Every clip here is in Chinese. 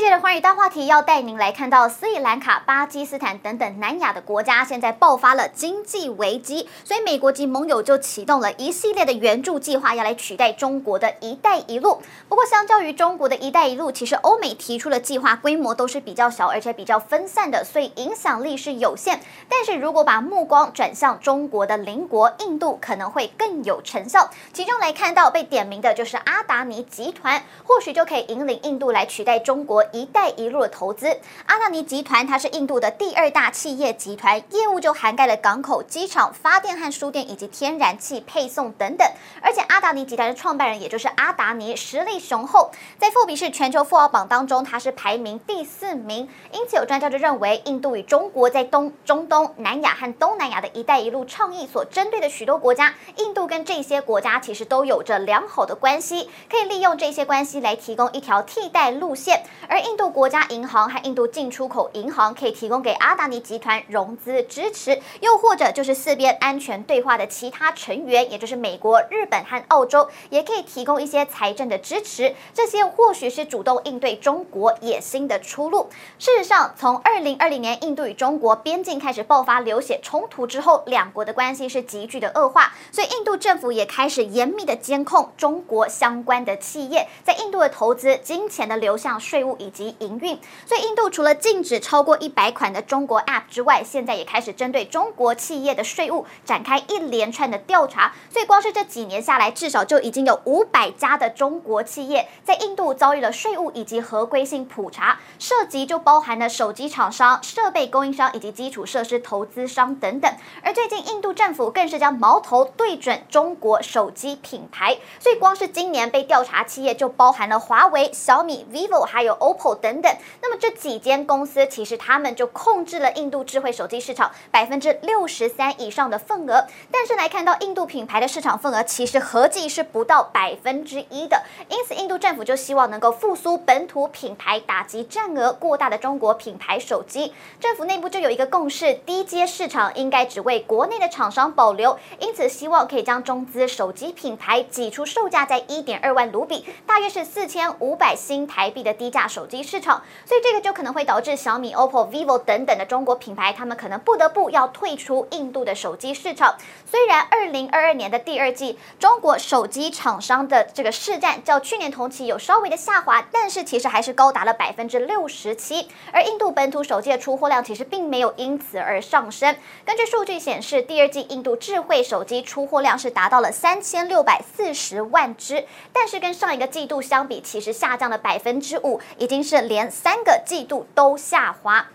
这一节的寰宇大话题要带您来看到斯里兰卡、巴基斯坦等等南亚的国家现在爆发了经济危机，所以美国及盟友就启动了一系列的援助计划，要来取代中国的一带一路。不过，相较于中国的一带一路，其实欧美提出的计划规模都是比较小，而且比较分散的，所以影响力是有限。但是如果把目光转向中国的邻国印度，可能会更有成效。其中来看到被点名的就是阿达尼集团，或许就可以引领印度来取代中国。“一带一路”的投资，阿达尼集团它是印度的第二大企业集团，业务就涵盖了港口、机场、发电和输电以及天然气配送等等。而且阿达尼集团的创办人也就是阿达尼实力雄厚，在富比士全球富豪榜当中，他是排名第四名。因此有专家就认为，印度与中国在东、中东、南亚和东南亚的一带一路倡议所针对的许多国家，印度跟这些国家其实都有着良好的关系，可以利用这些关系来提供一条替代路线。而印度国家银行和印度进出口银行可以提供给阿达尼集团融资支持，又或者就是四边安全对话的其他成员，也就是美国、日本和澳洲，也可以提供一些财政的支持。这些或许是主动应对中国野心的出路。事实上，从二零二零年印度与中国边境开始爆发流血冲突之后，两国的关系是急剧的恶化，所以印度政府也开始严密的监控中国相关的企业在印度的投资、金钱的流向、税务。以及营运，所以印度除了禁止超过一百款的中国 App 之外，现在也开始针对中国企业的税务展开一连串的调查。所以光是这几年下来，至少就已经有五百家的中国企业在印度遭遇了税务以及合规性普查，涉及就包含了手机厂商、设备供应商以及基础设施投资商等等。而最近印度政府更是将矛头对准中国手机品牌，所以光是今年被调查企业就包含了华为、小米、vivo 还有 OPPO 等等，那么这几间公司其实他们就控制了印度智慧手机市场百分之六十三以上的份额。但是来看到印度品牌的市场份额，其实合计是不到百分之一的。因此，印度政府就希望能够复苏本土品牌，打击占额过大的中国品牌手机。政府内部就有一个共识，低阶市场应该只为国内的厂商保留。因此，希望可以将中资手机品牌挤出售价在一点二万卢比，大约是四千五百新台币的低价手。手机市场，所以这个就可能会导致小米、OPPO、vivo 等等的中国品牌，他们可能不得不要退出印度的手机市场。虽然二零二二年的第二季，中国手机厂商的这个市占较去年同期有稍微的下滑，但是其实还是高达了百分之六十七。而印度本土手机的出货量其实并没有因此而上升。根据数据显示，第二季印度智慧手机出货量是达到了三千六百四十万只，但是跟上一个季度相比，其实下降了百分之五。已已经是连三个季度都下滑。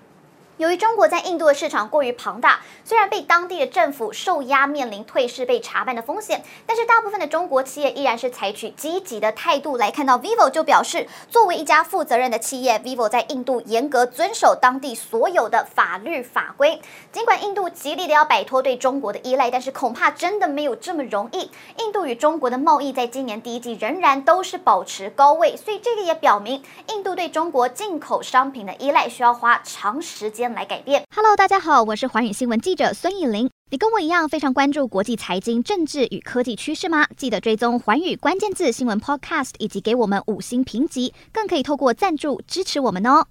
由于中国在印度的市场过于庞大，虽然被当地的政府受压，面临退市、被查办的风险，但是大部分的中国企业依然是采取积极的态度来看到。vivo 就表示，作为一家负责任的企业，vivo 在印度严格遵守当地所有的法律法规。尽管印度极力的要摆脱对中国的依赖，但是恐怕真的没有这么容易。印度与中国的贸易在今年第一季仍然都是保持高位，所以这个也表明，印度对中国进口商品的依赖需要花长时间来改变。Hello，大家好，我是寰宇新闻记者孙艺林。你跟我一样非常关注国际财经、政治与科技趋势吗？记得追踪寰宇关键字新闻 Podcast，以及给我们五星评级，更可以透过赞助支持我们哦。